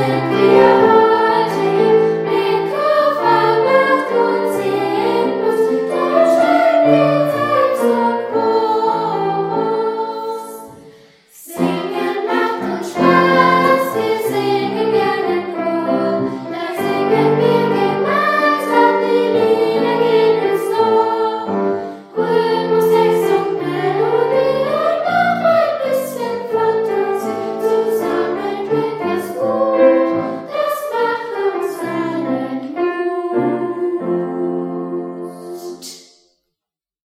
in the.